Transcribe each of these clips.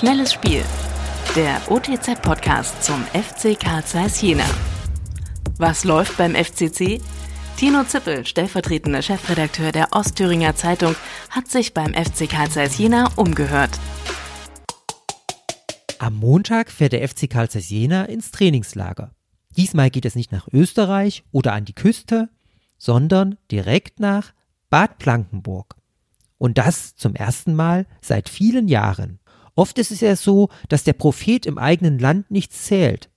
Schnelles Spiel. Der OTZ-Podcast zum FC Karl Zeiss Jena. Was läuft beim FCC? Tino Zippel, stellvertretender Chefredakteur der Ostthüringer Zeitung, hat sich beim FC Karl Zeiss Jena umgehört. Am Montag fährt der FC Karl Zeiss Jena ins Trainingslager. Diesmal geht es nicht nach Österreich oder an die Küste, sondern direkt nach Bad Blankenburg. Und das zum ersten Mal seit vielen Jahren. Oft ist es ja so, dass der Prophet im eigenen Land nichts zählt.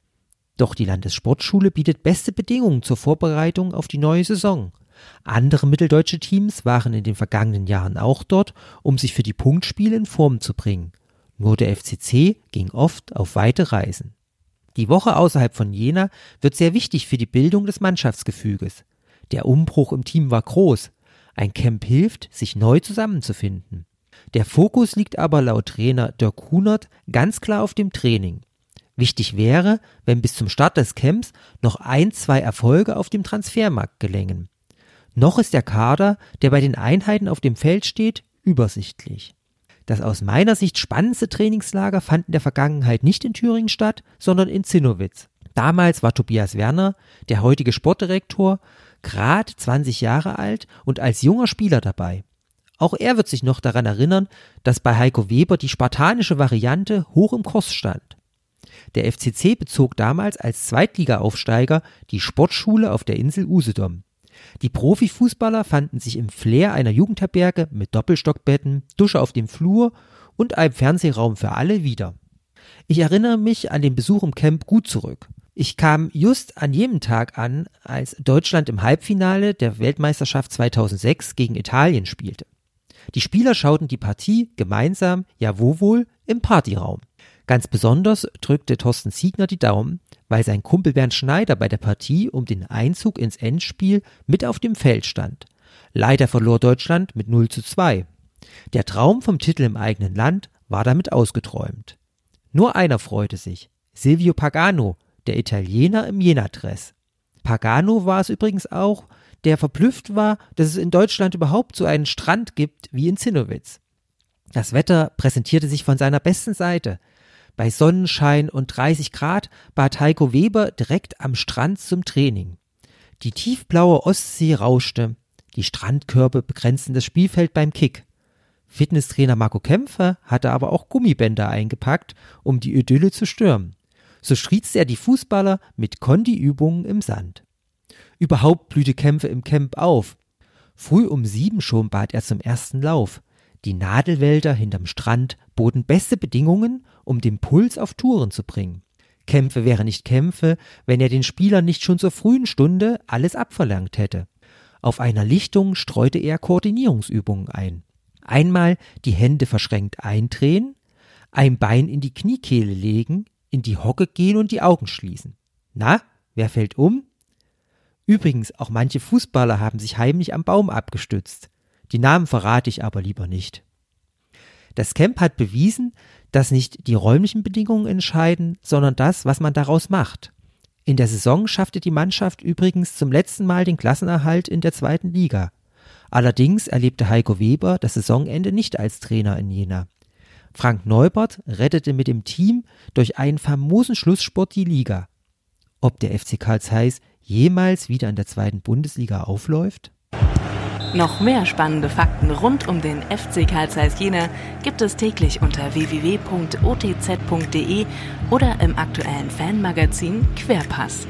Doch die Landessportschule bietet beste Bedingungen zur Vorbereitung auf die neue Saison. Andere mitteldeutsche Teams waren in den vergangenen Jahren auch dort, um sich für die Punktspiele in Form zu bringen. Nur der FCC ging oft auf weite Reisen. Die Woche außerhalb von Jena wird sehr wichtig für die Bildung des Mannschaftsgefüges. Der Umbruch im Team war groß. Ein Camp hilft, sich neu zusammenzufinden. Der Fokus liegt aber laut Trainer Dirk Kunert ganz klar auf dem Training. Wichtig wäre, wenn bis zum Start des Camps noch ein, zwei Erfolge auf dem Transfermarkt gelängen. Noch ist der Kader, der bei den Einheiten auf dem Feld steht, übersichtlich. Das aus meiner Sicht spannendste Trainingslager fand in der Vergangenheit nicht in Thüringen statt, sondern in Zinnowitz. Damals war Tobias Werner, der heutige Sportdirektor, gerade 20 Jahre alt und als junger Spieler dabei. Auch er wird sich noch daran erinnern, dass bei Heiko Weber die spartanische Variante hoch im Kurs stand. Der FCC bezog damals als Zweitligaaufsteiger die Sportschule auf der Insel Usedom. Die Profifußballer fanden sich im Flair einer Jugendherberge mit Doppelstockbetten, Dusche auf dem Flur und einem Fernsehraum für alle wieder. Ich erinnere mich an den Besuch im Camp gut zurück. Ich kam just an jenem Tag an, als Deutschland im Halbfinale der Weltmeisterschaft 2006 gegen Italien spielte. Die Spieler schauten die Partie gemeinsam, ja wo wohl, im Partyraum. Ganz besonders drückte Thorsten Siegner die Daumen, weil sein Kumpel Bernd Schneider bei der Partie um den Einzug ins Endspiel mit auf dem Feld stand. Leider verlor Deutschland mit 0 zu 2. Der Traum vom Titel im eigenen Land war damit ausgeträumt. Nur einer freute sich, Silvio Pagano, der Italiener im Jena-Dress. Pagano war es übrigens auch, der verblüfft war, dass es in Deutschland überhaupt so einen Strand gibt wie in Zinnowitz. Das Wetter präsentierte sich von seiner besten Seite. Bei Sonnenschein und 30 Grad bat Heiko Weber direkt am Strand zum Training. Die tiefblaue Ostsee rauschte, die Strandkörbe begrenzten das Spielfeld beim Kick. Fitnesstrainer Marco Kämpfer hatte aber auch Gummibänder eingepackt, um die Idylle zu stürmen. So schriezte er die Fußballer mit Kondiübungen im Sand. Überhaupt blühte Kämpfe im Camp auf. Früh um sieben schon bat er zum ersten Lauf. Die Nadelwälder hinterm Strand boten beste Bedingungen, um den Puls auf Touren zu bringen. Kämpfe wären nicht Kämpfe, wenn er den Spielern nicht schon zur frühen Stunde alles abverlangt hätte. Auf einer Lichtung streute er Koordinierungsübungen ein. Einmal die Hände verschränkt eindrehen, ein Bein in die Kniekehle legen, in die Hocke gehen und die Augen schließen. Na, wer fällt um? Übrigens, auch manche Fußballer haben sich heimlich am Baum abgestützt. Die Namen verrate ich aber lieber nicht. Das Camp hat bewiesen, dass nicht die räumlichen Bedingungen entscheiden, sondern das, was man daraus macht. In der Saison schaffte die Mannschaft übrigens zum letzten Mal den Klassenerhalt in der zweiten Liga. Allerdings erlebte Heiko Weber das Saisonende nicht als Trainer in Jena. Frank Neubert rettete mit dem Team durch einen famosen Schlusssport die Liga. Ob der FC Karl Zeiss jemals wieder in der zweiten Bundesliga aufläuft? Noch mehr spannende Fakten rund um den FC Karl Zeiss Jena gibt es täglich unter www.otz.de oder im aktuellen Fanmagazin Querpass.